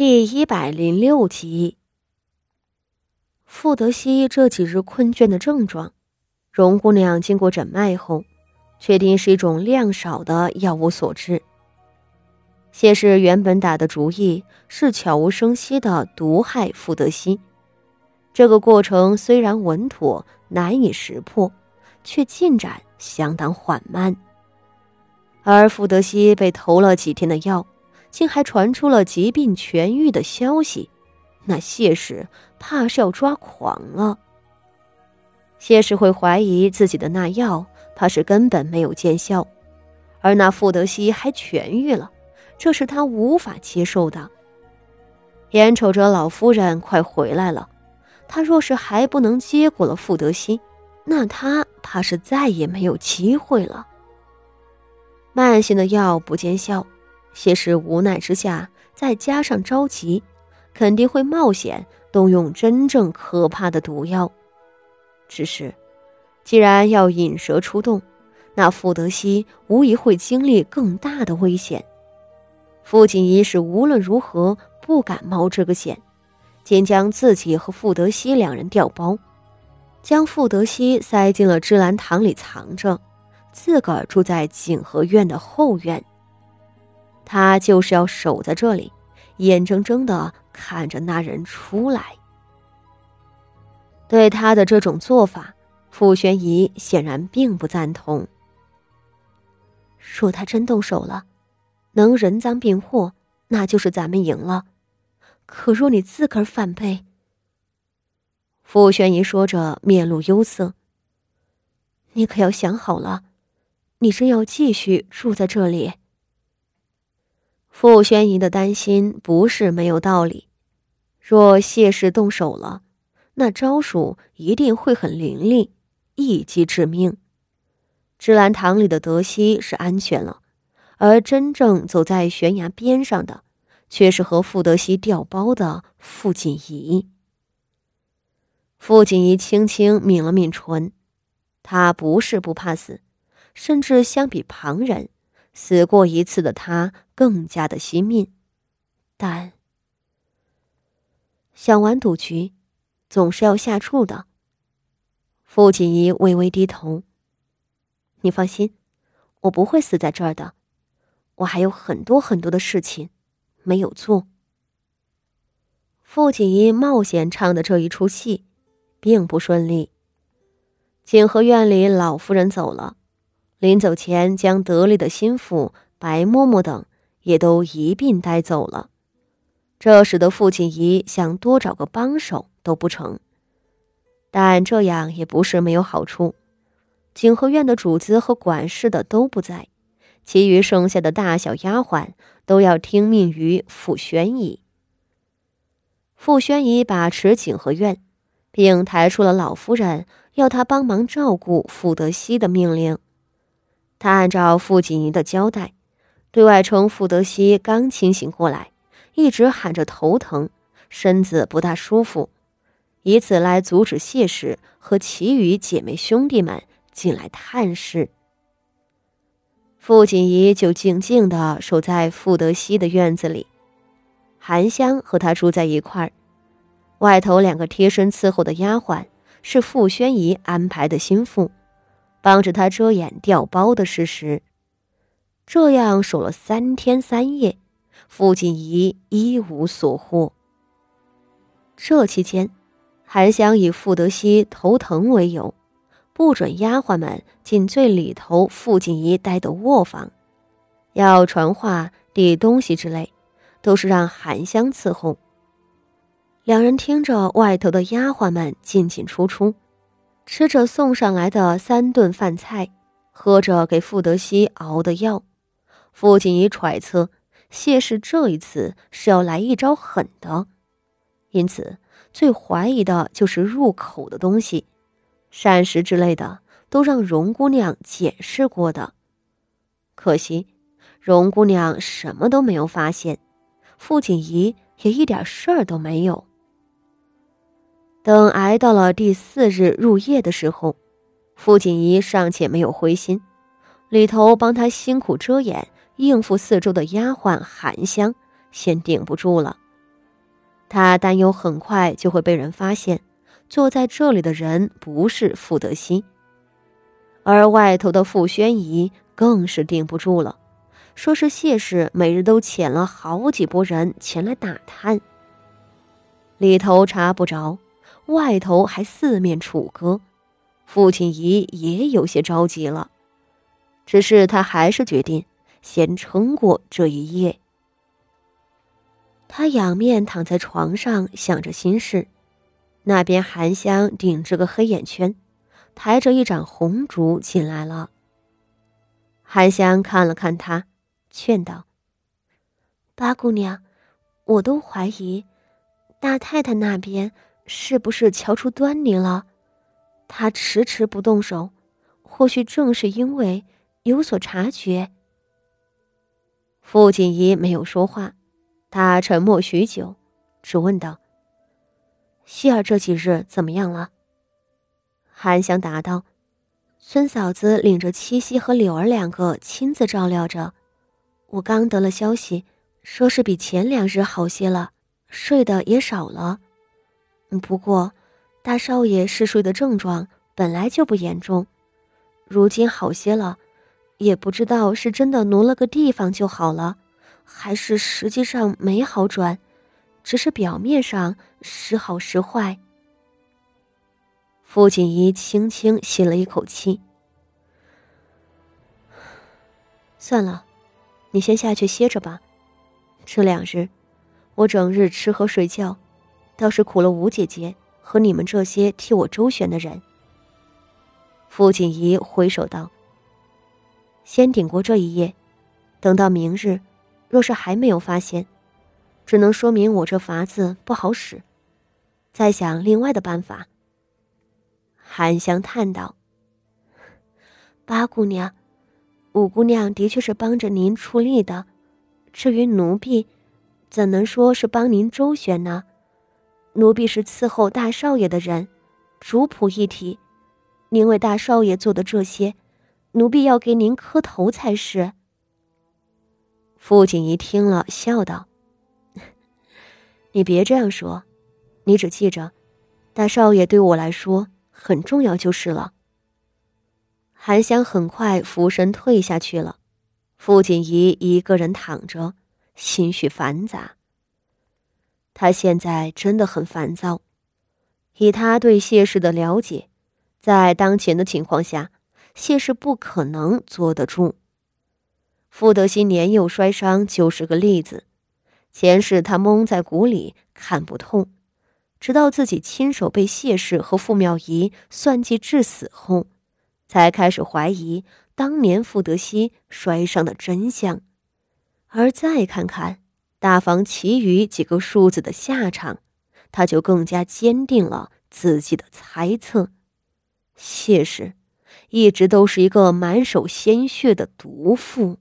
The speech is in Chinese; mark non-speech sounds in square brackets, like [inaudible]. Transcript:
第一百零六集，傅德熙这几日困倦的症状，荣姑娘经过诊脉后，确定是一种量少的药物所致。谢氏原本打的主意是悄无声息的毒害傅德熙，这个过程虽然稳妥难以识破，却进展相当缓慢。而傅德熙被投了几天的药。竟还传出了疾病痊愈的消息，那谢氏怕是要抓狂了。谢氏会怀疑自己的那药，怕是根本没有见效，而那傅德熙还痊愈了，这是他无法接受的。眼瞅着老夫人快回来了，他若是还不能接过了傅德熙，那他怕是再也没有机会了。慢性的药不见效。谢氏无奈之下，再加上着急，肯定会冒险动用真正可怕的毒药。只是，既然要引蛇出洞，那傅德熙无疑会经历更大的危险。傅锦仪是无论如何不敢冒这个险，先将自己和傅德熙两人调包，将傅德熙塞进了芝兰堂里藏着，自个儿住在景和院的后院。他就是要守在这里，眼睁睁的看着那人出来。对他的这种做法，傅宣仪显然并不赞同。若他真动手了，能人赃并获，那就是咱们赢了。可若你自个儿反背，傅宣仪说着，面露忧色。你可要想好了，你真要继续住在这里。傅宣仪的担心不是没有道理。若谢氏动手了，那招数一定会很凌厉，一击致命。芝兰堂里的德熙是安全了，而真正走在悬崖边上的，却是和傅德熙调包的傅锦仪。傅锦仪轻轻抿了抿唇，他不是不怕死，甚至相比旁人。死过一次的他更加的惜命，但想玩赌局，总是要下注的。傅锦仪微微低头：“你放心，我不会死在这儿的，我还有很多很多的事情没有做。”傅锦仪冒险唱的这一出戏，并不顺利。景和院里老夫人走了。临走前，将得力的心腹白嬷嬷等也都一并带走了，这使得父亲姨想多找个帮手都不成。但这样也不是没有好处，景和院的主子和管事的都不在，其余剩下的大小丫鬟都要听命于傅宣仪。傅宣仪把持景和院，并抬出了老夫人要他帮忙照顾傅德熙的命令。他按照傅锦仪的交代，对外称傅德熙刚清醒过来，一直喊着头疼，身子不大舒服，以此来阻止谢氏和其余姐妹兄弟们进来探视。傅锦仪就静静地守在傅德熙的院子里，韩香和他住在一块儿，外头两个贴身伺候的丫鬟是傅宣仪安排的心腹。帮着他遮掩掉包的事实，这样守了三天三夜，傅锦仪一无所获。这期间，韩香以傅德熙头疼为由，不准丫鬟们进最里头傅锦仪待的卧房，要传话、递东西之类，都是让韩香伺候。两人听着外头的丫鬟们进进出出。吃着送上来的三顿饭菜，喝着给傅德熙熬的药，傅锦仪揣测谢氏这一次是要来一招狠的，因此最怀疑的就是入口的东西，膳食之类的都让荣姑娘检视过的。可惜荣姑娘什么都没有发现，傅锦仪也一点事儿都没有。等挨到了第四日入夜的时候，傅锦仪尚且没有灰心，里头帮他辛苦遮掩、应付四周的丫鬟韩香先顶不住了，他担忧很快就会被人发现，坐在这里的人不是傅德熙，而外头的傅宣仪更是顶不住了，说是谢氏每日都遣了好几拨人前来打探，里头查不着，外头还四面楚歌，父亲姨也有些着急了，只是他还是决定先撑过这一夜。他仰面躺在床上，想着心事。那边韩香顶着个黑眼圈，抬着一盏红烛进来了。韩香看了看他，劝道：“八姑娘，我都怀疑大太太那边是不是瞧出端倪了。他迟迟不动手，或许正是因为有所察觉。”傅锦仪没有说话。他沉默许久，只问道：“希儿这几日怎么样了？”韩香答道：“孙嫂子领着七夕和柳儿两个亲自照料着。我刚得了消息，说是比前两日好些了，睡的也少了。不过，大少爷嗜睡的症状本来就不严重，如今好些了，也不知道是真的挪了个地方就好了。”还是实际上没好转，只是表面上时好时坏。傅锦仪轻轻吸了一口气，算了，你先下去歇着吧。这两日，我整日吃喝睡觉，倒是苦了吴姐姐和你们这些替我周旋的人。傅锦仪挥手道：“先顶过这一夜，等到明日。”若是还没有发现，只能说明我这法子不好使，再想另外的办法。韩香叹道：“八姑娘，五姑娘的确是帮着您出力的，至于奴婢，怎能说是帮您周旋呢？奴婢是伺候大少爷的人，主仆一体，您为大少爷做的这些，奴婢要给您磕头才是。”傅锦仪听了，笑道：“ [laughs] 你别这样说，你只记着，大少爷对我来说很重要就是了。”韩香很快俯身退下去了，傅锦仪一个人躺着，心绪繁杂。他现在真的很烦躁，以他对谢氏的了解，在当前的情况下，谢氏不可能坐得住。傅德熙年幼摔伤就是个例子，前世他蒙在鼓里看不透，直到自己亲手被谢氏和傅妙仪算计致死后，才开始怀疑当年傅德熙摔伤的真相。而再看看大房其余几个庶子的下场，他就更加坚定了自己的猜测：谢氏一直都是一个满手鲜血的毒妇。